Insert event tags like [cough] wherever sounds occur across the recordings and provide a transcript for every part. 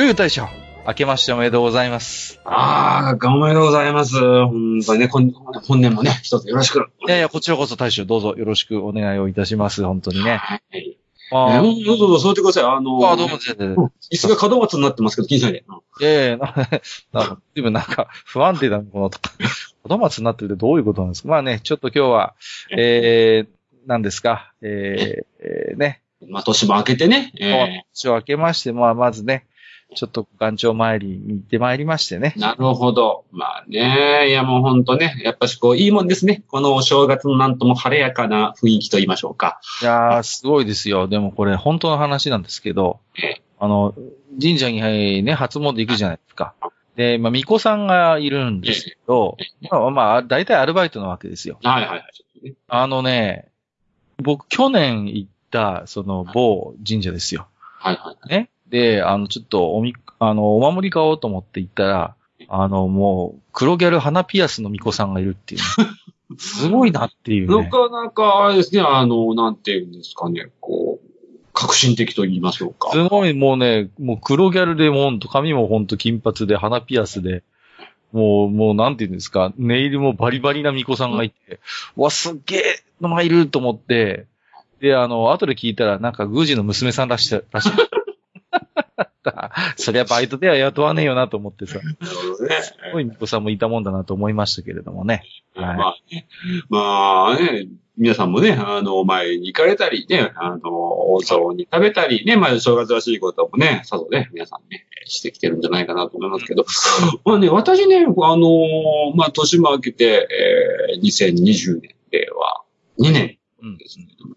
よいよ大将、明けましておめでとうございます。ああ、おめでとうございます。本当にね、こん本年もね、一つよろしく。いやいや、こちらこそ大将、どうぞよろしくお願いをいたします。本当にね。はい。あえーどうぞどうぞ、そう言ってください。あのあ、どうも、全然。うん椅子が門松になってますけど、気にしないで。うんいやいや、な、なんか、随分なんか、不安定だな、この、子供になってるってどういうことなんですかまあね、ちょっと今日は、えー、何ですか、えー、えー、ね、まあ、年も明けてね。え年を明けまして、まあ、まずね、ちょっと岩頂参りに行ってまいりましてねー。なるほど。まあね、いやもう本当ね、やっぱしこう、いいもんですね。このお正月のなんとも晴れやかな雰囲気と言いましょうか。いやー、すごいですよ。でもこれ、本当の話なんですけどえ、あの、神社にね、初詣行くじゃないですか。で、まあ、巫女さんがいるんですけど、まあ、まあ、大体アルバイトなわけですよ。はいはいはい。あのね、僕、去年行った、その、某神社ですよ。はいはい。ね。で、あの、ちょっと、おみ、あの、お守り買おうと思って行ったら、あの、もう、黒ギャル花ピアスの巫女さんがいるっていうね、[laughs] すごいなっていうなね。かなか、あれですね、あの、なんていうんですかね、こう、革新的と言いましょうか。すごいもうね、もう黒ギャルでもほんと、髪もほんと金髪で、鼻ピアスで、もう、もうなんて言うんですか、ネイルもバリバリな巫女さんがいて、うわ、すっげえのがいると思って、で、あの、後で聞いたら、なんか、宮司の娘さんらしい、らしい。[laughs] そりゃバイトでは雇わねえよなと思ってさ、すなるほどね。ごい巫女さんもいたもんだなと思いましたけれどもね。はいまあね、まあね、皆さんもね、あの、前に行かれたりね、あの、お雑煮食べたりね、まあ、正月らしいこともね、さぞね、皆さんね、してきてるんじゃないかなと思いますけど、[laughs] まあね、私ね、あの、まあ、年も明けて、えー、2020年では2年うん。ですけども、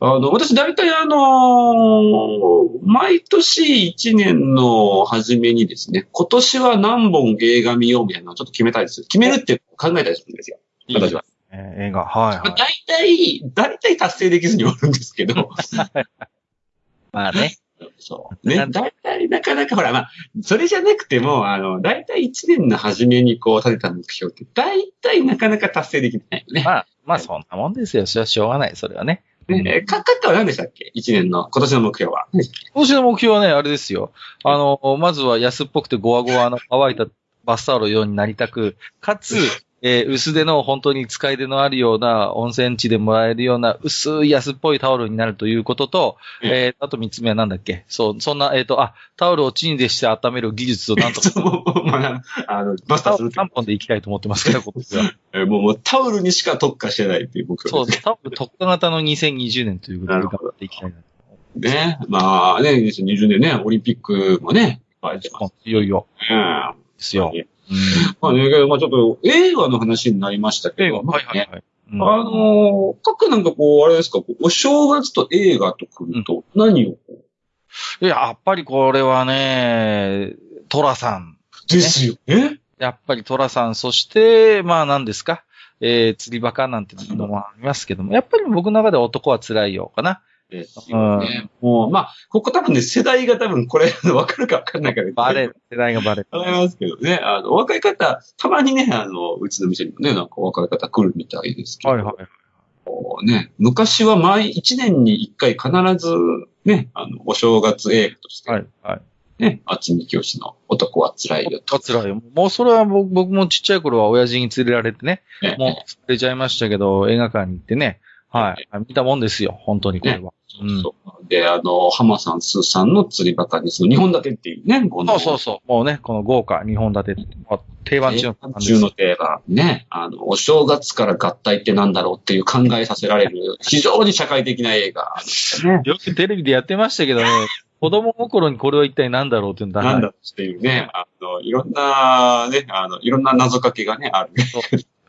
あの、私大体あの毎年1年の初めにですね、今年は何本映画見ようみたいなのをちょっと決めたりする。決めるって考えたりするんですよ。私は。えー映画、はい、まあ、はい。大体、大体達成できずに終わるんですけど、[laughs] まあね。そう。ね、大体なかなかほら、まあ、それじゃなくても、あの、大体1年の初めにこう立てた目標って、大体なかなか達成できないよね。まあ、まあそんなもんですよ。それはしょうがない。それはね。ね、えか、かったは何でしたっけ ?1 年の、今年の目標は。今年の目標はね、あれですよ。あの、まずは安っぽくてゴワゴワの乾いたバスタオルようになりたく、かつ、えー薄手の本当に使い手のあるような温泉地でもらえるような薄い安っぽいタオルになるということと、えーあと三つ目はなんだっけ？そう、そんな、えっ、と、あ、タオルをチンでして温める技術をなんとか、[laughs] そう、まあ、あの、バスタするって3本でいきたいと思ってますから、今年は。えーもう、もうタオルにしか特化してないっていう目標そう、ですタオル特化型の2020年ということで頑張っていきたいな。ね。ね。まあね、2020年ね、オリンピックもね、いっぱい出てますいよいよ。ね。ですよ。ねうん。まあね、まあちょっと映画の話になりましたけ映画、ど、はいはいはい。うん。あのー、各なんかこう、あれですか、お正月と映画と来ると、何をこう？いや、やっぱりこれはね、トラさん。ですよ。え？やっぱりトラさん、そして、まあ何ですか、えー、釣りバカなんてのもありますけども、やっぱり僕の中で男は辛いよかな。ですよね。もう、まあ、ここ多分ね、世代が多分これ、わかるかわかんないから、バレる。世代がバレる。わかりますけどね。あの、若い方、たまにね、あの、うちの店にもね、なんか若い方来るみたいですけど。はいはい。ね、昔は毎一年に一回必ず、ね、あの、お正月映画として、はいはい。ね、あつみきよしの男は辛いよと。辛いよ。もうそれは僕僕もちっちゃい頃は親父に連れられてね、ねもう連れちゃいましたけど、映画館に行ってね、はい。見たもんですよ、本当にこれは。うんそうで、あの、浜さん、スーさんの釣りバカにその日本立てっていうね、このそうそうそう。もうね、この豪華2本立て、あ定番中の定番中の定番。ね。あの、お正月から合体ってなんだろうっていう考えさせられる、非常に社会的な映画。ね。[laughs] よくテレビでやってましたけどね、[laughs] 子供心にこれは一体何だろうっていうのなんだっていうね、あの、いろんな、ね、あの、いろんな謎かけがね、ある。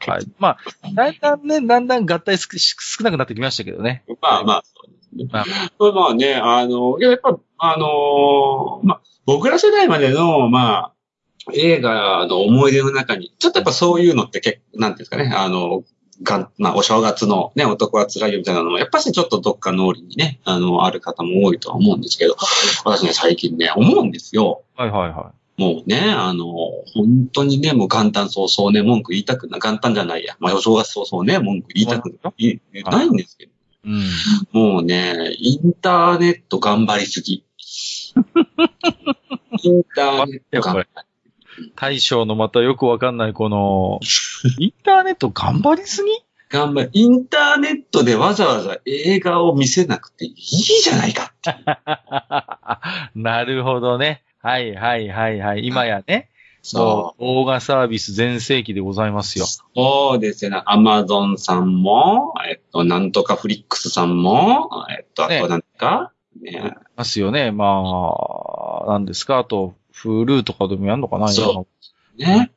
はい。まあ、だんだんね、だんだん合体す少なくなってきましたけどね。まあまあ、そうですね。まあまあまあね、あの、いややっぱ、あのまあ、僕ら世代までの、まあ、映画の思い出の中に、ちょっとやっぱそういうのって結構、なんていうんですかね、あの、がん、まあ、お正月のね、男は辛いよみたいなのも、やっぱしちょっとどっか脳裏にね、あの、ある方も多いとは思うんですけど、私ね、最近ね、思うんですよ。はいはいはもうね、あの、本当にね、もう元旦早々ね、文句言いたくな、元旦じゃないや。まあ、お正月早々ね、文句言いたくないないんですけど。い。うん。もうね、インターネット頑張りすぎ。[laughs] インターネット頑張り大将のまたよくわかんないこの、インターネット頑張りすぎ？頑張り。インターネットでわざわざ映画を見せなくていいじゃないかって。[laughs] なるほどね。はいはいはいはい。今やね、そそう動画サービス全盛期でございますよ。そうですよね。アマゾンさんも、えっと、なんとかフリックスさんも、えっと、あねとなんか、ねますよね。まあ、なんですか？あと、フルーとかでもやんのかな？そうね。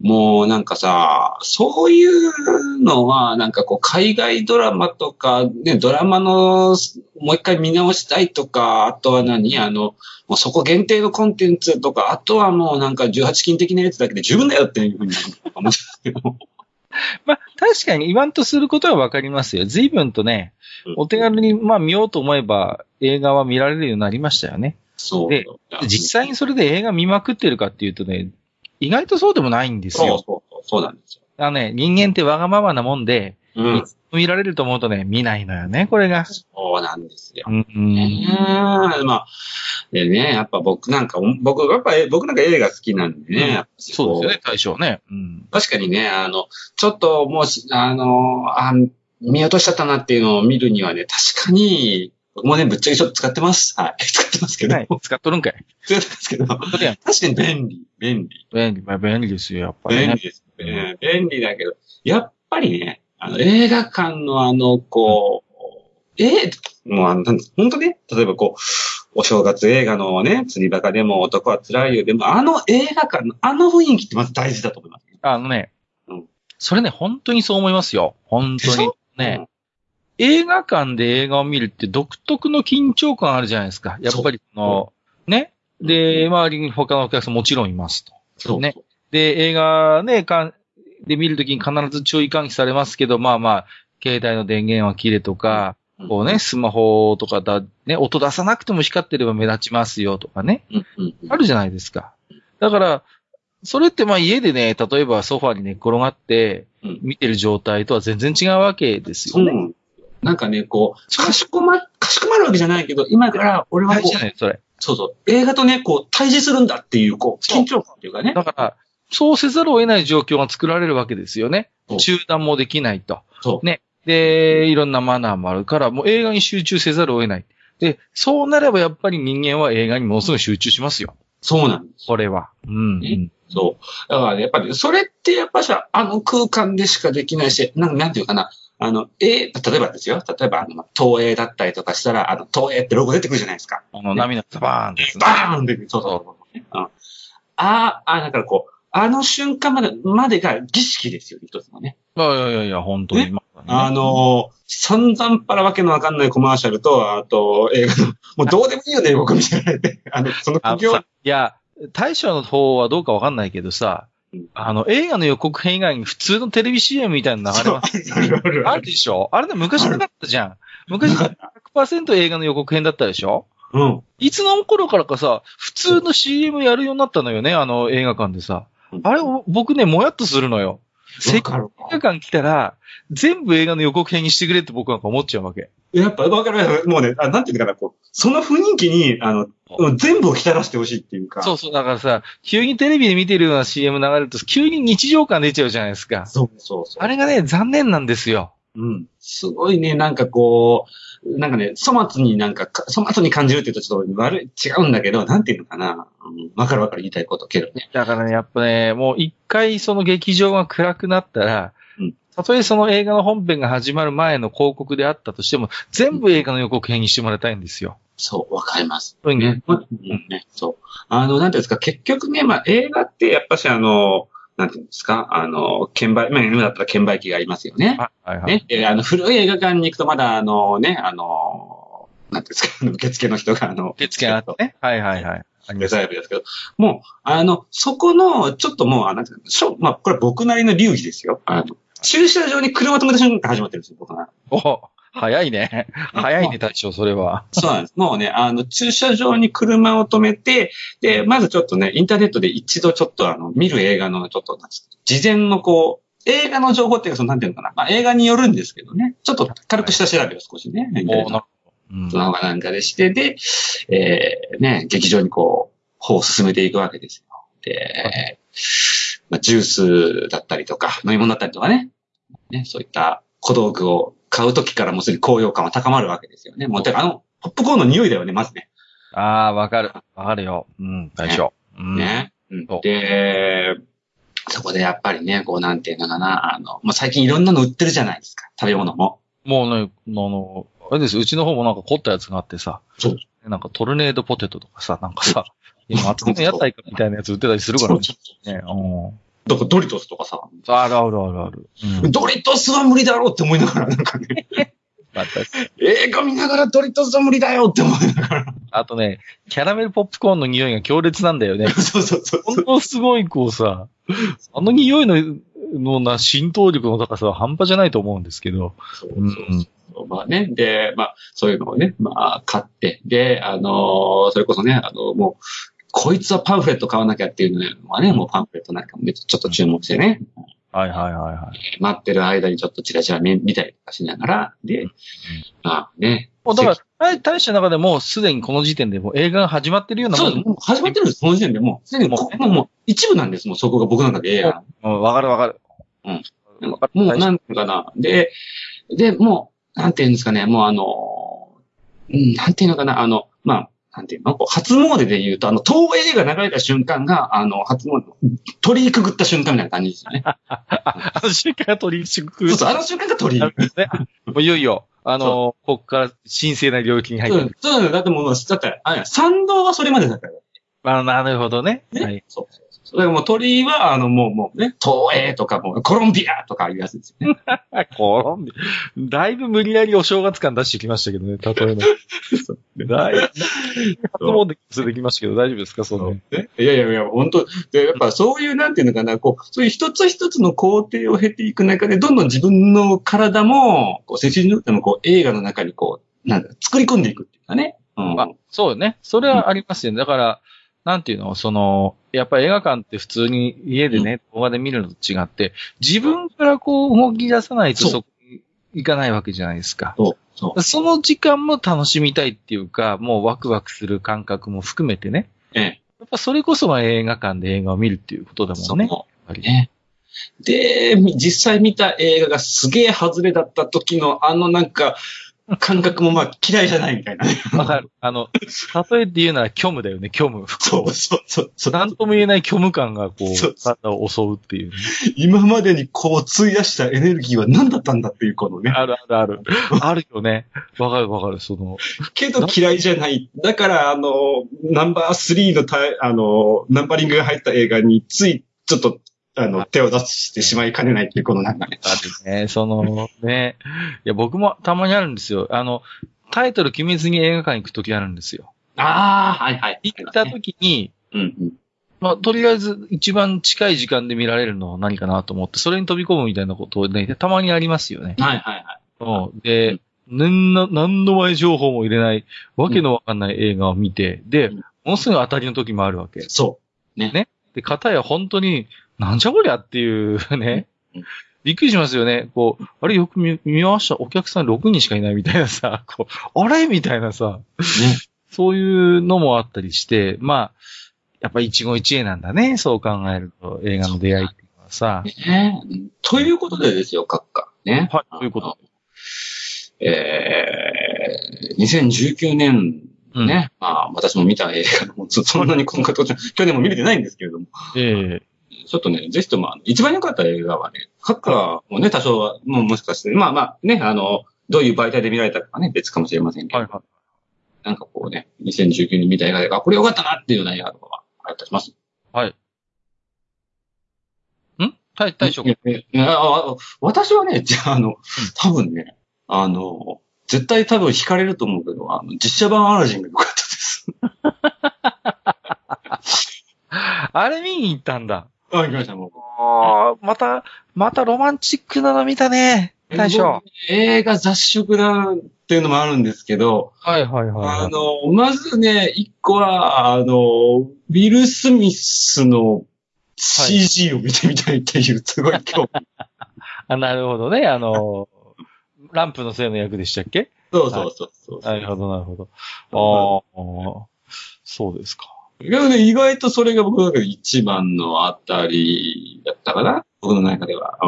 もうなんかさ、そういうのは、なんかこう、海外ドラマとか、ね、ドラマの、もう一回見直したいとか、あとは何あの、もうそこ限定のコンテンツとか、あとはもうなんか18禁的なやつだけで十分だよっていうふうに思っちゃうけど。[laughs] まあ、確かに言わんとすることはわかりますよ。随分とね、お手軽に、まあ見ようと思えば映画は見られるようになりましたよね。そう。で実際にそれで映画見まくってるかっていうとね、意外とそうでもないんですそうよ。そうそう、そうなんですよ。あのね、人間ってわがままなもんで、うん。見られると思うとね、見ないのよね、これが。そうなんですよ。うん、うんねえまあ、でね、やっぱ僕なんか、僕、やっぱ僕なんか映画好きなんでね。うんそうですよね、対象ね。うん。確かにね、あの、ちょっともうし、あの、あ見落としちゃったなっていうのを見るにはね、確かに、僕もね、ぶっちゃけちょっと使ってます。はい。[laughs] 使ってますけど。はい、使っとるんかい。使ってますけど、確かに便利、便利。便利、まあ便利ですよ、やっぱりね便利。ですね。便利だけど、やっぱりね、あの、映画館のあの、こう、えもうあの、本当ね、例えばこう、お正月映画のね、釣りバカでも男は辛いよでも、あの映画館のあの雰囲気ってまず大事だと思います。あのね、うんそれね、本当にそう思いますよ。本当に。ね、映画館で映画を見るって独特の緊張感あるじゃないですか。やっぱりその、ね？で、周りに他のお客さんもちろんいますと。そう。ね？で、映画ね、かで見るときに必ず注意喚起されますけど、まあまあ、携帯の電源は切れとか、うんこうね、スマホとかだ、ね、音出さなくても光ってれば目立ちますよとかね。あるじゃないですか。だから、それってまあ家でね、例えばソファに寝っ転がってうん見てる状態とは全然違うわけですよね。なんかね、こう、かしこま、かしこまるわけじゃないけど、今から俺はこう、大事じゃない、それ。そうそう、映画とね、こう、対峙するんだっていう、こう、緊張感っていうかね。だから、そうせざるを得ない状況が作られるわけですよね中断もできないと。そう。ね。で、いろんなマナーもあるから、もう映画に集中せざるを得ない。で、そうなればやっぱり人間は映画にものすごい集中しますよ。そうなんです。これは。うん、うん。そう。だからね、やっぱり、それってやっぱさ、あの空間でしかできないし、なんなんていうかな、あの、え例えばですよ。例えば、あの、東映だったりとかしたら、あの、東映ってロゴ出てくるじゃないですか。あの、涙がバーンですね。バーンって、そうそうそう。うん、ああ、あ、だからこう、あの瞬間まで、までが儀式ですよね、一つのね。いやいやいや本当に。ねあのー散々パラわけのわかんないコマーシャルと、あと、映画の、もうどうでもいいよね、僕みたいなね。あの、その苦行いや、大将の方はどうかわかんないけどさうん、あの、映画の予告編以外に普通のテレビ CM みたいなの流れます。あるあるあるでしょ？あれね、昔なかったじゃん。昔100%映画の予告編だったでしょ？うん。いつの頃からかさ、普通の CM やるようになったのよね、あの映画館でさ。あれ、僕ね、もやっとするのよ。せっかく映画館来たら、全部映画の予告編にしてくれって僕なんか思っちゃうわけ。やっぱ、わかる。もうね、あなんていうのかな、こう、その雰囲気に、あの、全部を浸らしてほしいっていうか。そうそう、だからさ、急にテレビで見てるような CM 流れると、急に日常感出ちゃうじゃないですか。そうそうそう。あれがね、残念なんですよ。うん。すごいね、なんかこう、なんかね、粗末になんかか、粗末に感じるって言うとちょっと悪い、違うんだけど、なんていうのかな。うんわかるわかる言いたいことけどね。だからね、やっぱね、もう一回その劇場が暗くなったら、うんたとえその映画の本編が始まる前の広告であったとしても、全部映画の予告編にしてもらいたいんですよ。そう、わかります。うんね、そう。あの、なんていうんですか、結局ね、まあ映画ってやっぱしあの、なんていうんですか、あの、券売、まあ、今だったら券売機がありますよね。はいはいはい。ね？で、あの、古い映画館に行くとまだ、あの、ね、あの、なんていうんですか、受付の人が、あの、受付あってね。はいはいはい。ありデますザイブですけど、もう、あの、そこの、ちょっともう、あなんていうのしょまあ、これ僕なりの流儀ですよ。あの、駐車場に車止めた瞬間から始まってるんですよ、僕は。お早いね。早いね、大将、それは。そうなんです。もうね、あの、駐車場に車を止めて、で、まずちょっとね、インターネットで一度ちょっとあの、見る映画のちょっと、事前のこう、映画の情報っていうか、その、なんていうのかな。まあ、映画によるんですけどね。ちょっと軽く下調べを少しね。おなうんその他なんかでして、で、えー、ね、劇場にこう、歩を進めていくわけですよ。で、まあ、ジュースだったりとか、飲み物だったりとかね。ね、そういった小道具を買うときからもうすでに高揚感は高まるわけですよね。もう、てかあの、ポップコーンの匂いだよね、まずね。ああ、わかる。わかるよ。うん、大将。うん。ね。うんそうで、そこでやっぱりね、こうなんていうのかな、あの、まあ、最近いろんなの売ってるじゃないですか。食べ物も。もうね、あの、あれですようちの方もなんか凝ったやつがあってさ。そう。なんかトルネードポテトとかさ、なんかさ、今、厚めの屋台かみたいなやつ売ってたりするからね。ねうん。だからドリトスとかさ、あるあるあるある。うん。ドリトスは無理だろうって思いながら、なんかね、映画見ながらドリトスは無理だよって思いながら。あとね、キャラメルポップコーンの匂いが強烈なんだよね。[laughs] そうそうそうほんとすごいこうさ、あの匂いの、のな、浸透力の高さは半端じゃないと思うんですけど。そうそうそう。まあね。で、まあ、そういうのをね、まあ、買って、で、あのーそれこそね、あのもう、こいつはパンフレット買わなきゃっていうのはね、もうパンフレットなんかもね、ちょっと注目してね、はいはいはいはい。待ってる間にちょっとチラチラ見見たりとかしながら、で、まあね。もうだから、大大使の中でもうすでにこの時点でもう映画が始まってるようなも。そうんです。もう始まってるんです、その時点でもう。すでにもう、もう、もう一部なんです、もうそこが僕の中で映画。うんわかるわかる。うん。もう、なんていうかな。で、で、もう、なんていうんですかね、もうあの、うん、なんていうのかな、あの、まあ、なんていうの、こう初詣で言うと、あの、東映が流れた瞬間が、あの、初詣、鳥居くぐった瞬間みたいな感じですよね。[laughs] あの瞬間が取り敷く。そうそう、あの瞬間が鳥居。ね。もういよいよ、あの、ここから神聖な領域に入ってそうだよだってもう、だって、あれ、参道はそれまでだから。あなるほどね。ね。はい。そうそうそう。だからもう鳥居は、あの、もう、もうね、東映とかもう、コロンビアとかいうやつですよね。[laughs] こうだいぶ無理やりお正月感出してきましたけどね、例えば。だいぶ、初詣それできましたけど、大丈夫ですかその。ねいやいやいや、本当で、やっぱそういう、なんていうのかな、こう、そういう一つ一つの工程を経ていく中で、どんどん自分の体も、こう、精神でもこう、映画の中にこう、なんだ、作り込んでいくっていうかね。うん。あそうよね。それはありますよね。だから、なんていうの、その、やっぱり映画館って普通に家でね、動画で見るのと違って、自分からこう動き出さないとそこに行かないわけじゃないですか。そう、そう。その時間も楽しみたいっていうか、もうワクワクする感覚も含めてね。ええ。やっぱそれこそが映画館で映画を見るっていうことだもんね。そうね。で、実際見た映画がすげえ外れだった時の、あのなんか、感覚もまあ嫌いじゃないみたいなね。わかる。あの、例えて言うなら虚無だよね、虚無。そうそうそうそう。なんとも言えない虚無感がこう、体を襲うっていうね、今までにこう費やしたエネルギーは何だったんだっていうこのね。あるあるある。あるよね。わかるわかる。その、けど嫌いじゃない。だから、あの、ナンバー3のタイ、あの、ナンバリングが入った映画につい、ちょっと、あの、手を出してしまいかねないっていう、このなんかね。あるね。その、ね。[laughs] いや、僕もたまにあるんですよ。あの、タイトル決めずに映画館行くときあるんですよ。ああ、はいはい。行ったときに、うんうん。まあ、とりあえず一番近い時間で見られるのは何かなと思って、それに飛び込むみたいなことをね、たまにありますよね。はいはいはい。うん。で、何の、何の前情報も入れない、わけのわかんない映画を見て、でうん、ものすごい当たりの時もあるわけ。そう。で、片や本当に、なんじゃこりゃっていうねうん。びっくりしますよね。こう、あれよく見見ました。お客さん6人しかいないみたいなさ、こう、あれみたいなさ、ね。そういうのもあったりして、まあ、やっぱ一期一会なんだね。そう考えると、映画の出会いっていうのはさ。ねということでですよ、閣下。ね。はいということえー、2019年うん。ね、まあ、私も見た映画も、そそんなにこの形、去年も見れてないんですけれども、ええちょっとね、ぜひとも、一番良かった映画はね、閣下もね、多少は、もうもしかして、まあまあ、ね、あの、どういう媒体で見られたかはね、別かもしれませんけど、はいはい。なんかこうね、2019年見た映画で、あ、これ良かったなっていうような映画とかは、あったりします？はい。大大将。えええああ私はね、じゃあ、あの、多分ね、あの、絶対多分惹かれると思うけど、あの、実写版アラジンが良かったです。[laughs] あれ見に行ったんだ。あ、行きました、もう。ああ、また、またロマンチックなの見たね。大将。映画雑食だっていうのもあるんですけど、はいはいはい。あの、まずね、一個は、あの、ウィル・スミスの CG を見てみたいっていう、すごい興味。[laughs] あ、なるほどね。あの、ランプのせいの役でしたっけ？そうそうそうそう。なるほど、なるほど。ああ、そうですか。けどね、意外とそれが僕の中で一番のあたりだったかな？僕の中では。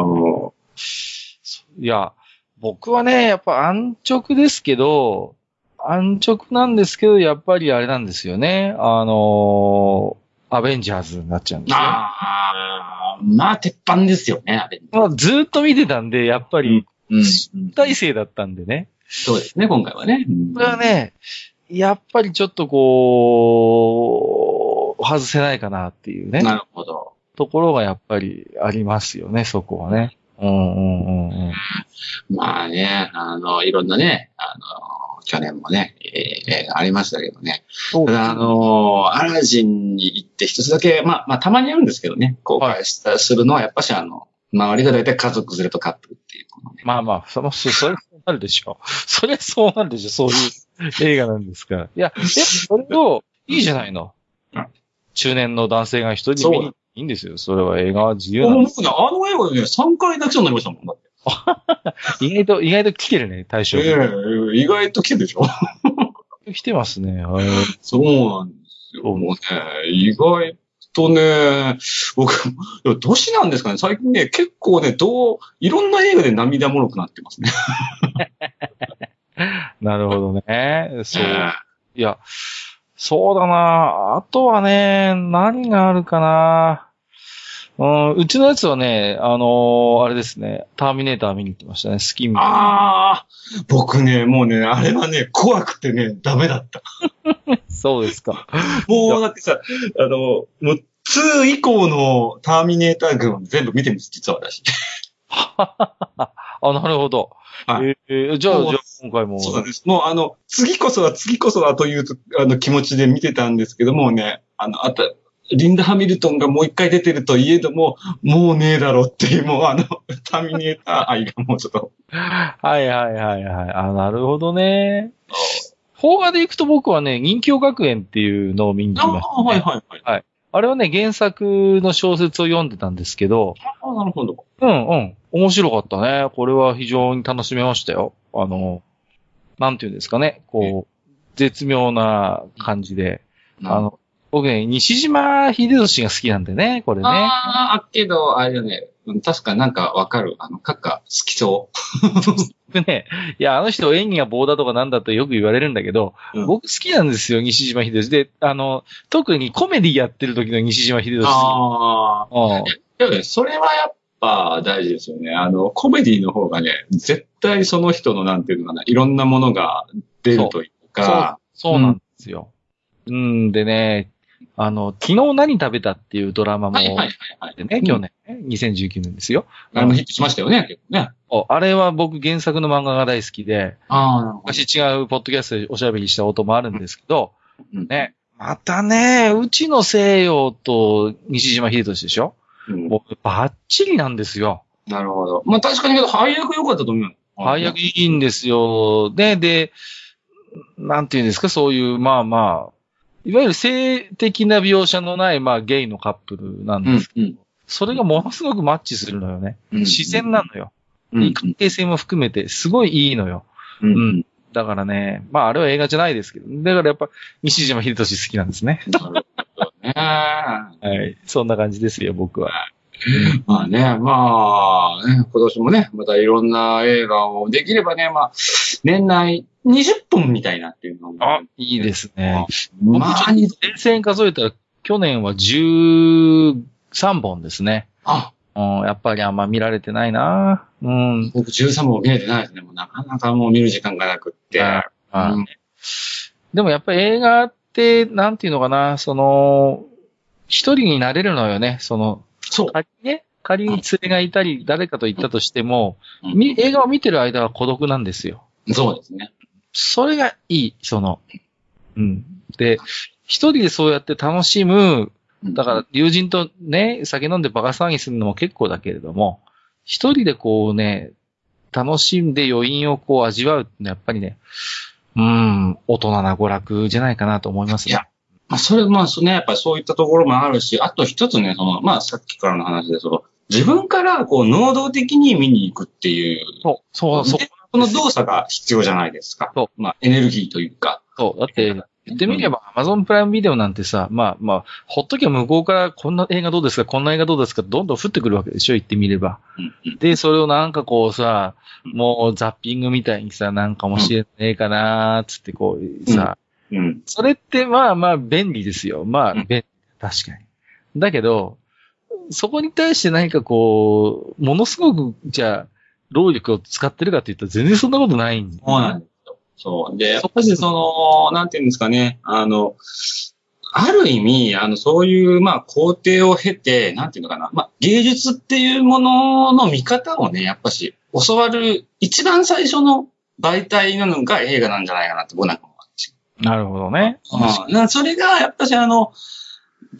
いや、僕はね、やっぱ安直ですけど、安直なんですけど、やっぱりあれなんですよね。あのアベンジャーズになっちゃうんですよ。ああ、まあ、鉄板ですよね、あれ。まあ、ずーっと見てたんで、やっぱり、うん。大生だったんでね。そうですね、今回はね。うんこれはね、やっぱりちょっとこう、外せないかなっていうね、なるほど。ところがやっぱりありますよね、そこはね。うんうんうんうん。まあね、あの、いろんなね、あの、去年もね、えーありましたけどね。そうただあの、アラジンに行って一つだけ、まあ、まあ、たまにあるんですけどね、後悔した、するのは、やっぱしあの、周りが大体家族連れとカップルっていうね。まあまあ、その、そそれそうなるでしょ。それそうなるでしょ、そういう [laughs] 映画なんですか？ら。いや、でもそれを、いいじゃないのうん。中年の男性が一人で見にいいんですよ。それは映画は自由なんです。僕ね、あの映画でね、3回泣きそうになりましたもん、だって。[laughs] 意外と、意外と来てるね、対象。ええ意外と来てるでしょ [laughs] 来てますね。はいそうなんですよ。もうね、意外とね、僕、年なんですかね、最近ね、結構ね、どう、いろんな映画で涙もろくなってますね。なるほどね。そう。いや、そうだな。あとはね、何があるかな。うん、うちのやつはね、あのーあれですね、ターミネーター見に行ってましたね、スキン。ああ、僕ね、もうね、あれはね、怖くてね、ダメだった。[laughs] そうですか。もうだってさ、あの、もう2以降のターミネーター群を全部見てるんです、実は私。[laughs] あ、なるほど。はいえーじゃあ、じゃあ、今回も。そうなんです。もうあの、次こそは次こそはというあの気持ちで見てたんですけどもね、あの、あと、リンダ・ハミルトンがもう一回出てるといえども、もうねえだろっていう、もうあの、[laughs] ターミネーター愛がもうちょっと。はいはいはいはい。あ、なるほどね。邦画で行くと僕はね、人気学園っていうのを見に行きました、ああ、はいはいはい。あれはね、原作の小説を読んでたんですけど、ああ、なるほど。うんうん。面白かったね。これは非常に楽しめましたよ。あの、なんていうんですかね。こう、絶妙な感じで。あの、僕ね、西島秀俊が好きなんでね、これね。ああ、けど、あれだね、うん確かなんかわかる。あの、カッカ好きそう。僕 [laughs] ね、いや、あの人演技が棒だとかなんだとよく言われるんだけど、うん僕好きなんですよ、西島秀俊。で、あの、特にコメディやってる時の西島秀俊。ああ。うんでもね、それはやっぱ大事ですよね。あの、コメディの方がね、絶対その人のなんていうのかな、いろんなものが出るというか、そう、そうなんですよ。うん、でね、あの、昨日何食べたっていうドラマも、はいはいはいはい。去年、ね、2019年ですよ。あれもヒットしましたよね、結構ね。おあれは僕原作の漫画が大好きで、昔違うポッドキャストでおしゃべりしたこともあるんですけど、ど。ね、またね、うちの西洋と西島秀俊でしょ？うん。もうバッチリなんですよ。なるほど。まあ確かにけど、配役良かったと思うよ。配役いいんですよ。で、で、なんていうんですか、そういう、まあまあ、いわゆる性的な描写のない、まあ、ゲイのカップルなんうんです。、うん。それがものすごくマッチするのよね。うん自然なのよ。うん。関係性も含めて、すごいいいのよ。うん。うんだからね、まあ、あれは映画じゃないですけど、だからやっぱ、西島秀俊好きなんですね。ね。はい。そんな感じですよ、僕は。まあね、まあ、ね、今年もね、またいろんな映画をできればね、まあ、年内20本みたいなっていうのも。あ、いいですね。まあ、に冷静に数えたら、去年は13本ですね。あ、うん、やっぱりあんま見られてないなうん。僕13本見れてないですね。もうなかなかもう見る時間がなくって。あうんでもやっぱり映画って、なんていうのかな、その、一人になれるのよね。その、そう。仮にね、仮に連れがいたり、誰かと行ったとしても、うんみ映画を見てる間は孤独なんですよ。そうですね。それがいい、その。うん。で、一人でそうやって楽しむ、だから、友人とね、酒飲んでバカ騒ぎするのも結構だけれども、一人でこうね、楽しんで余韻をこう味わうってのはやっぱりね、うーん、大人な娯楽じゃないかなと思いますね。いやまあ、それ、まあ、そね、やっぱりそういったところもあるし、あと一つね、その、まあ、さっきからの話で、その、自分から、こう、能動的に見に行くっていう、そう、そう、そうで、その動作が必要じゃないですか。そまあ、エネルギーというか。そう。だって、言ってみれば、Amazon プライムビデオなんてさ、まあまあ、ほっときゃ向こうからこんな映画どうですか、こんな映画どうですか、どんどん降ってくるわけでしょ、言ってみれば。で、それをなんかこうさ、うんもうザッピングみたいにさ、なんか面白いねえかなーっつってこうさ、うん。それってまあまあ便利ですよ。まあ、うん便利。確かに。だけど、そこに対して何かこう、ものすごく、じゃあ、労力を使ってるかって言ったら全然そんなことないんそうなんで。そう。で、やっぱりその、なんていうんですかね、あの、ある意味、あの、そういう、まあ、工程を経て、なんていうのかな、まあ、芸術っていうものの見方をね、やっぱし、教わる一番最初の媒体なのが映画なんじゃないかなって僕なんか思うんですよ。なるほどね。うん。なそれが、やっぱしあの、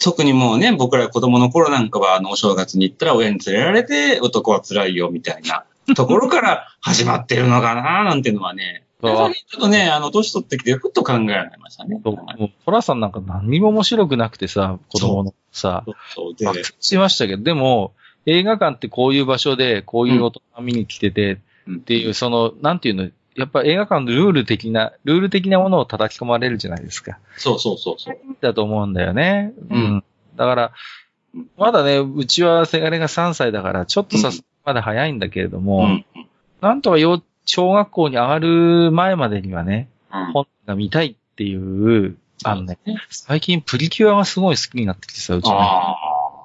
特にもうね、僕ら子供の頃なんかは、あの、お正月に行ったら親に連れられて、男は辛いよ、みたいなところから始まってるのかな、なんていうのはね、ちょっとね、あの、年取ってきて、ふっと考えられましたね。そう。トラさんなんか何にも面白くなくてさ、子供のさ、そう。そう。で、しましたけど、でも、映画館ってこういう場所で、こういう大人見に来てて、うん。っていう、その、なんていうの、やっぱ映画館のルール的な、ルール的なものを叩き込まれるじゃないですか。そうそうそうそう。だと思うんだよね。うん。だからうん、まだね、うちはせがれが3歳だから、ちょっとさ、うんまだ早いんだけれどうも、ん。なんとか幼小学校に上がる前までにはね、うん。本が見たいっていう、あのね、最近プリキュアがすごい好きになってきてさ、うちね。ああ。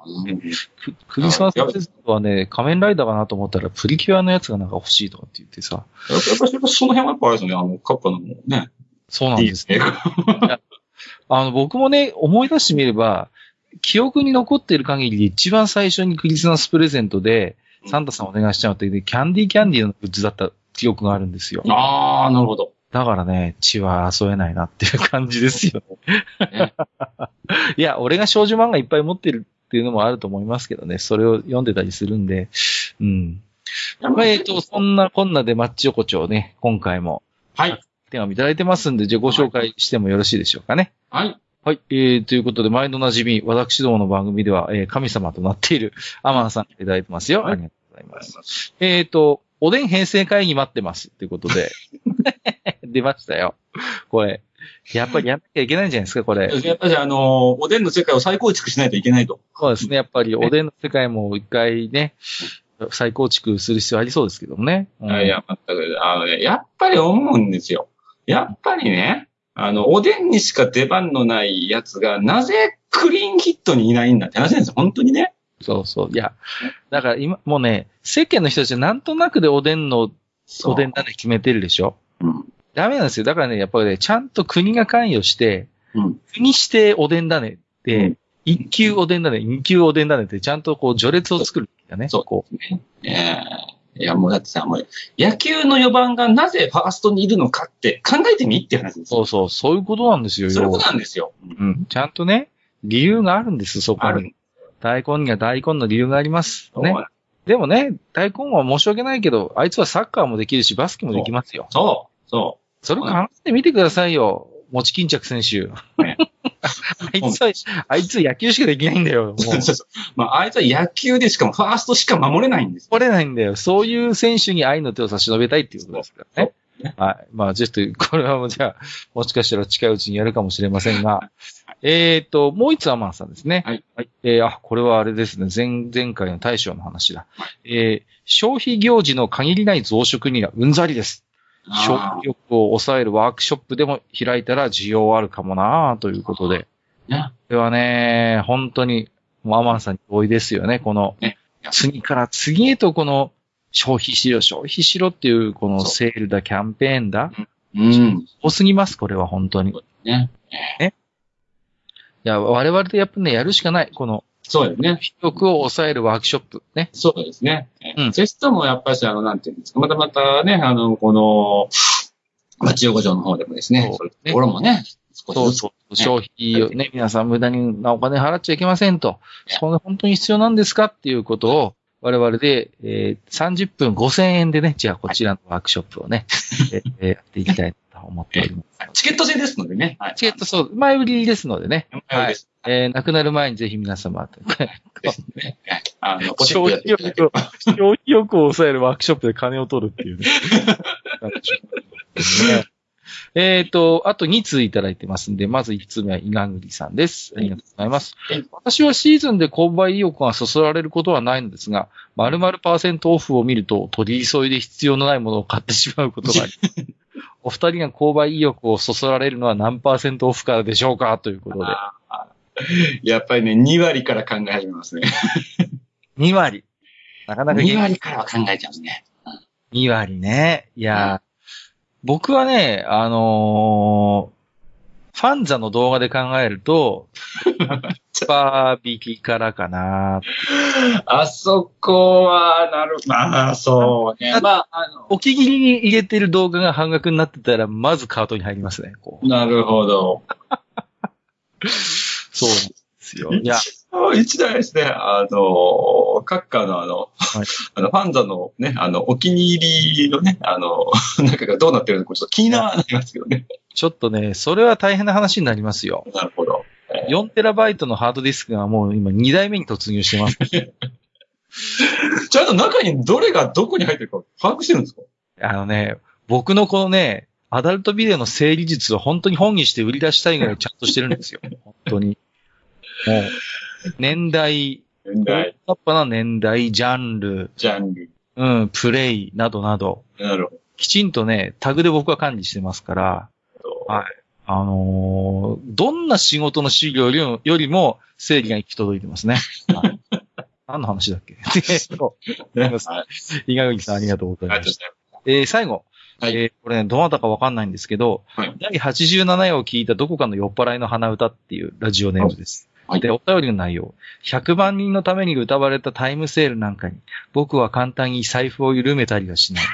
うんククリスマスプレゼントはね、仮面ライダーかなと思ったら、プリキュアのやつがなんか欲しいとかって言ってさ。やっぱりその辺はやっぱあれですね、あの、カッパのもね、そうなんでいいですすね。あの、僕もね、思い出してみれば、記憶に残っている限りで一番最初にクリスマスプレゼントで、サンタさんお願いしちゃうって、キャンディーキャンディーのグッズだった記憶があるんですよ。ああ、なるほど。だからね、血は争えないなっていう感じですよ。ね [laughs] いや、俺が少女漫画いっぱい持ってるっていうのもあると思いますけどね、それを読んでたりするんで、うん。まあ、えっ、と、そんなこんなでマッチ横丁ね、今回もはい。手紙いただいてますんで、じゃあご紹介してもよろしいでしょうかね。はい。はい。えー、ということで、毎度おなじみ、私どもの番組では、えー神様となっているアマンさんいただいてますよ。はいありがとうございます。えーと、おでん編成会議待ってます。ということで。[laughs] 出ましたよ。これ。やっぱりやんなきゃいけないんじゃないですか、これ。やっぱりあの、おでんの世界を再構築しないといけないと。そうですね。やっぱりおでんの世界も一回ね、再構築する必要ありそうですけどもね。うんいや、全く、あのね、やっぱり思うんですよ。やっぱりね、あの、おでんにしか出番のないやつが、なぜクリーンヒットにいないんだって話なんですよ。本当にね。そうそう。いや、だから今、もうね、世間の人たちはなんとなくでおでんの、おでん種決めてるでしょ？うん。ダメなんですよ。だからね、やっぱりね、ちゃんと国が関与して、うん。国指定おでん種うでん、一級おでん種、二級おでん種ってちゃんとこう序列を作るんだね。そうこね。ええいや、もうだってさ、もう、野球の4番がなぜファーストにいるのかって考えてみって話ですよ。そうそう、そういうことなんですよ、そういうことなんですよ。うん。ちゃんとね、理由があるんです、そこに。ある。大根には大根の理由があります。ね。でもね、大根は申し訳ないけど、あいつはサッカーもできるし、バスケもできますよ。そう。そそれ考えてみてくださいよ。持巾着選手。ね [laughs] あいつは、あいつ野球しかできないんだよ。もうう。そうそうそう。まあ、あいつは野球でしかもファーストしか守れないんですよ。取れないんだよ。そういう選手に愛の手を差し伸べたいっていうことですからね。はい。まあ、ちょっと、これはもうじゃあ、もしかしたら近いうちにやるかもしれませんが、[laughs] えっと、もう一つアマンさんですね。はい。えーあ、これはあれですね。前、前回の大将の話だ。えー消費行事の限りない増殖にはうんざりです。消あ費欲を抑えるワークショップでも開いたら需要あるかもなということで。ーね。これはね、本当に、もうアマンさんに同意ですよね。このね、次から次へとこの、消費しろ、消費しろっていう、このセールだ、キャンペーンだ。うん。多すぎます、これは本当に。いね。や、我々でやっぱね、やるしかない。この、そうですね。記憶を抑えるワークショップね。そうですね。うんゼストもやっぱりあの、なんていうんですか、またまたね、あの、この、町横丁の方でもですね、そうそういうところもね、そうそう。消費をね、皆さん無駄になお金払っちゃいけませんと。そんな本当に必要なんですかっていうことを、我々で、えー30分5000円でね、じゃあこちらのワークショップをね、[laughs] えーやっていきたいと思っております。チケット制ですのでね。はいチケット、そう、前売りですのでね。はい。ですえー、亡くなる前にぜひ皆様、ですね。はいあの、[laughs] 消費欲を抑えるワークショップで金を取るっていうね。[laughs] ねえっと、あと2通いただいてますんで、まず1通目は稲栗さんです。ありがとうございますはい。私はシーズンで購買意欲がそそられることはないのですが、〇〇パーセントオフを見ると取り急いで必要のないものを買ってしまうことがあり、[laughs] お二人が購買意欲をそそられるのは何パーセントオフからでしょうかということで。[laughs] やっぱりね、2割から考え始めますね。[laughs] 2割。なかなか2割からは考えちゃうんですね。2割ね。いやー、僕はね、あのーファンザの動画で考えると、[laughs] バー引きからかな。あそこは、なる、まあ、そうね。まあ、あの、お気に入りに入れてる動画が半額になってたら、まずカートに入りますね。なるほど。[laughs] そうなんですよ。いや、一台ですね、あの、カッカーのあの、はい [laughs] あの、ファンザのね、あの、お気に入りのね、あの、中がどうなってるのかちょっと気になりますけどね。ちょっとね、それは大変な話になりますよ。なるほど。4テラバイトのハードディスクがもう今2代目に突入してます。[laughs] ちゃんと中にどれがどこに入ってるか把握してるんですか？あのね、僕のこのね、アダルトビデオの整理術を本当に本にして売り出したいぐらいちゃんとしてるんですよ。[laughs] 本当に。もう、年代、年代、大雑把な年代、ジャンル、ジャンル。うん、プレイなどなど、なるほきちんとね、タグで僕は管理してますから、ど。はいあのーどんな仕事の資料よりもよりも整理が行き届いてますね。[laughs] はい何の話だっけ？えっとね。伊賀口さんありがとうございました。えー最後。はいえーこれね、どなたかわかんないんですけど、はい第87夜を聞いたどこかの酔っ払いの鼻歌っていうラジオネームです。はいで、お便りの内容。100万人のために歌われたタイムセールなんかに、僕は簡単に財布を緩めたりはしない。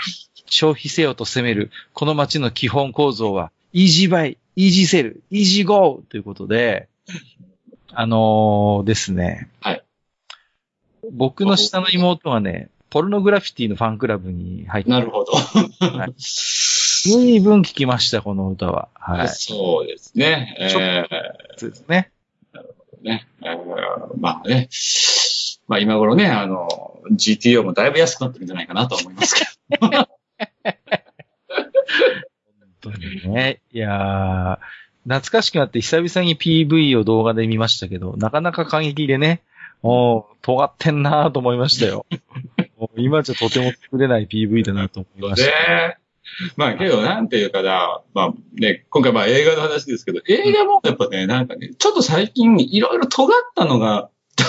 消費せよと責める、この街の基本構造は、 easy buy、easy sell、easy go ということで、あのーですね。はい。僕の下の妹はね、ポルノグラフィティのファンクラブに入ってなるほど。はい随分聞きました、この歌は。はい。そうですね。えそうですね。ーねえーまあね。まあ今頃ね、あの、GTO もだいぶ安くなってるんじゃないかなと思いますけど。[laughs] 本当にね。いやー、懐かしくなって久々に PV を動画で見ましたけど、なかなか過激でね、おー、尖ってんなーと思いましたよ。[laughs] もう今じゃとても作れない PV だなと思いました。ね。まあけど、なんていうかな、まあね、今回まあ映画の話ですけど、映画もやっぱね、なんかね、ちょっと最近いろいろ尖ったのが、だ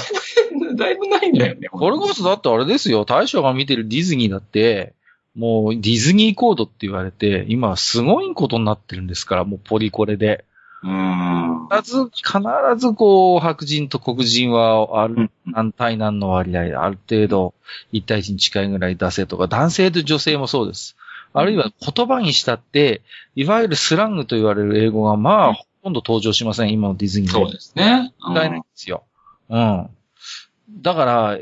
いぶ、だいぶないんだよね。これこそだってあれですよ、大将が見てるディズニーだって、もうディズニーコードって言われて、今すごいことになってるんですから、もうポリコレで。うーん。必ず、必ずこう、白人と黒人はあるうん、何対何の割合である程度、一対一に近いぐらい出せとか、男性と女性もそうです。あるいは言葉にしたって、いわゆるスラングと言われる英語が、まあ、ほとんど登場しません、今のディズニーそうですね。問題ないんですよ。うん。だから、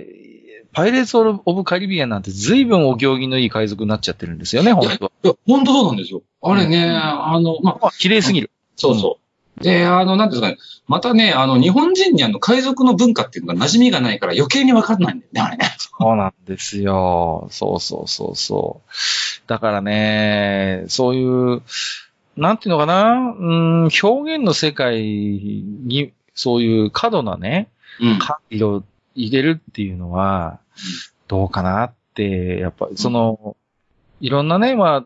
パイレーツ・オブ・カリビアンなんて随分お行儀のいい海賊になっちゃってるんですよね、本当は。いや、本当そうなんですよ。あれね、あの、まあ、まあ、綺麗すぎる。そうそう。で、あの、なんていうんですかね、またね、あの、日本人にあの、海賊の文化っていうのが馴染みがないから余計にわかんないんだよね、あれね。[laughs] そうなんですよ。そうそうそうそう。だからね、そういう、なんていうのかな、うん、表現の世界に、そういう過度なね、うん。感情を入れるっていうのは、どうかなって、やっぱ、その、いろんなね、まあ、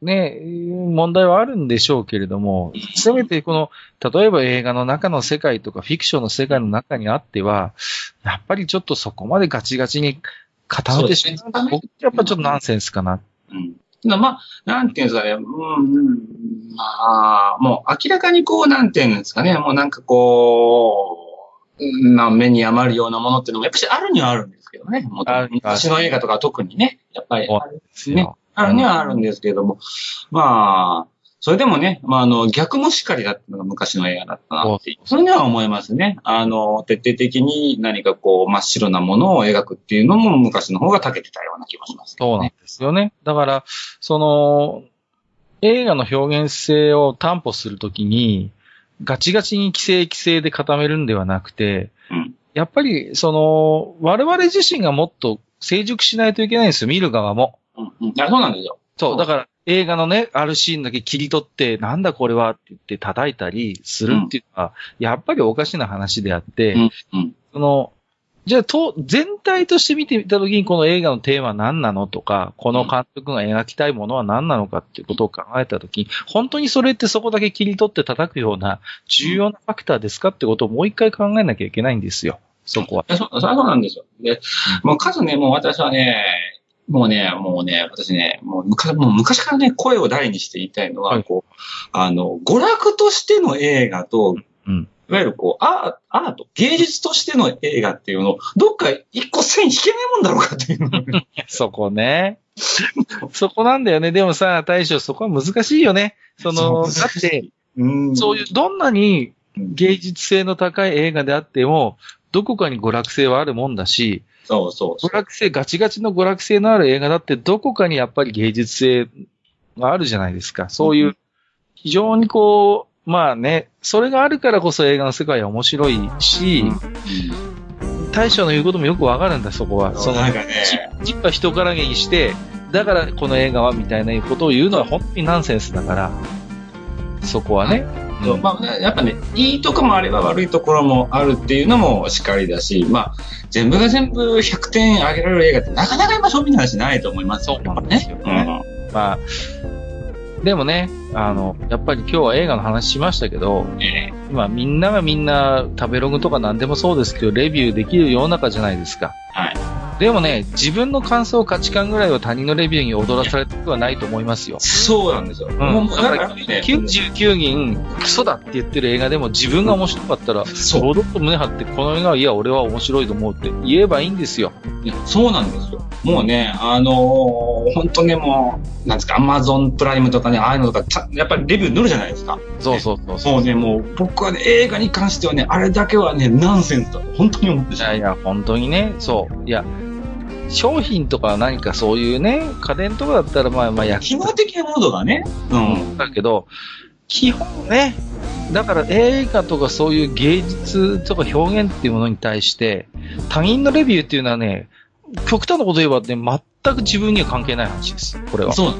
ね、問題はあるんでしょうけれども、せめてこの、例えば映画の中の世界とかフィクションの世界の中にあっては、やっぱりちょっとそこまでガチガチに固めてしまう僕やっぱちょっとナンセンスかな。うん。なまあ、なんていうんですかね、うん、うん、まあ、もう明らかにこう、なんていうんですかね、もうなんかこう、な目に余るようなものっていうのも、やっぱりあるにはあるんですけどね。昔の映画とか特にね、やっぱりあるですよ。あるにはあるんですけれども、まあ、それでもね、まあ、あの、逆もしっかりだったのが昔の映画だったなっていう、それには思いますね。あの、徹底的に何かこう、真っ白なものを描くっていうのも昔の方が長けてたような気もします、ね。そうなんですよね。だから、その、映画の表現性を担保するときに、ガチガチに規制規制で固めるんではなくて、うんやっぱり、その、我々自身がもっと成熟しないといけないんですよ、見る側も。うん、うん。そうなんですよ。そうう、んだから映画のね、あるシーンだけ切り取って、なんだこれはって言って叩いたりするっていうのは、やっぱりおかしな話であって、うん、うん。その、じゃあ、と、全体として見てみたときにこの映画のテーマは何なのとか、この監督が描きたいものは何なのかっていうことを考えたときに、本当にそれってそこだけ切り取って叩くような重要なファクターですかってことをもう一回考えなきゃいけないんですよ。そこは。そう、そうなんですよ。で、もう数ね、もう私はね、もうね、もうね、私ね、もう昔もう昔からね、声を大にして言いたいのは、はいこう、あの、娯楽としての映画と、うん。いわゆるこう、アート、芸術としての映画っていうのを、どっか一個線引けねえもんだろうかっていう [laughs] そこね。そこなんだよね。でもさ、大将、そこは難しいよね。その、だって、うんそういう、どんなに芸術性の高い映画であっても、どこかに娯楽性はあるもんだし、そうそうそう娯楽性、ガチガチの娯楽性のある映画だって、どこかにやっぱり芸術性があるじゃないですか。そういう、非常にこう、まあね、それがあるからこそ映画の世界は面白いし、大将の言うこともよくわかるんだ、そこは。そのなんかね、チッパ人からげにして、だからこの映画はみたいなことを言うのは本当にナンセンスだから、そこはね。そうまあね、やっぱね、いいとこもあれば悪いところもあるっていうのもしっかりだし、まあ、全部が全部100点あげられる映画ってなかなか今そういう話ないと思いますそうなんですよね。まあ、でもね、あの、やっぱり今日は映画の話しましたけど、うん。え今みんながみんな食べログとか何でもそうですけど、レビューできる世の中じゃないですか。えはい。でもね、自分の感想価値観ぐらいは他人のレビューに踊らされてはないと思いますよ。そうなんですよ。うん。もう、だかららね、99人クソだって言ってる映画でも自分が面白かったら、そう堂々と胸張ってこの映画はいや俺は面白いと思うって言えばいいんですよ。いやそうなんですよ。もうね、あのー本当ね、もう、なんですか、アマゾンプライムとかね、ああいうのとか、たやっぱりレビュー塗るじゃないですか。そうそうそうそう。もうね、もう、僕はね、映画に関してはね、あれだけはね、ナンセンスだと、本当に思ってしまう。いやいや、本当にね、そう。いや、商品とか何かそういうね、家電とかだったらまあまあ役機能的なものがね、うん。だけど、基本ね、だから映画とかそういう芸術とか表現っていうものに対して、他人のレビューっていうのはね、極端なこと言えばね、全く自分には関係ない話です。これは。そう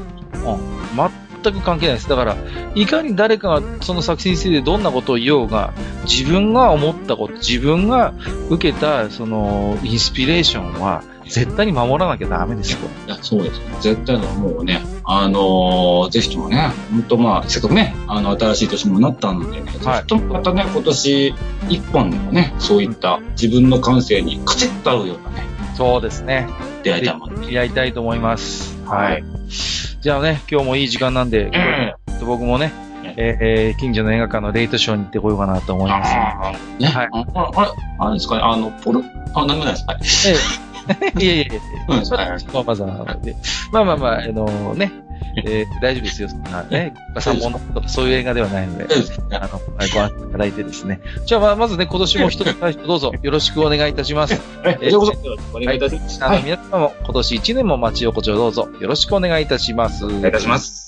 全く関係ないです。だから、いかに誰かがその作品についてどんなことを言おうが、自分が思ったこと、自分が受けた、その、インスピレーションは、絶対に守らなきゃダメですよ。いや、そうです。絶対の、もうね、あのーぜひともね、本当まあ、せっかくね、あの、新しい年もなったのでね、はいぜひともまたね、今年一本でもね、そういった自分の感性にカチッと合うようなね、そうですね。出会いたいもの。やりたいと思います。はい。はいじゃあね、今日もいい時間なんで、僕もね、えーえー近所の映画館のレイトショーに行ってこようかなと思います。ね、はいあれ、あれですかね、あの、ポル、あ、なんもないです。はい。[laughs] いやいやいやうんそれはまあまずはでまあまあまあ、あのね、えー大丈夫ですよ。そんなね、三本とかそういう映画ではないので、あの、はいご安心いただいてですね。じゃあまあ、まずね、今年も一つ最初どうぞよろしくお願いいたします。はい、こちらこそ、よろしくお願いいたします。あの、はい、皆様も今年一年も町横丁どうぞよろしくお願いいたします。おお願いいたします。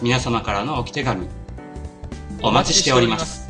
皆様からの置き手紙お待ちしております。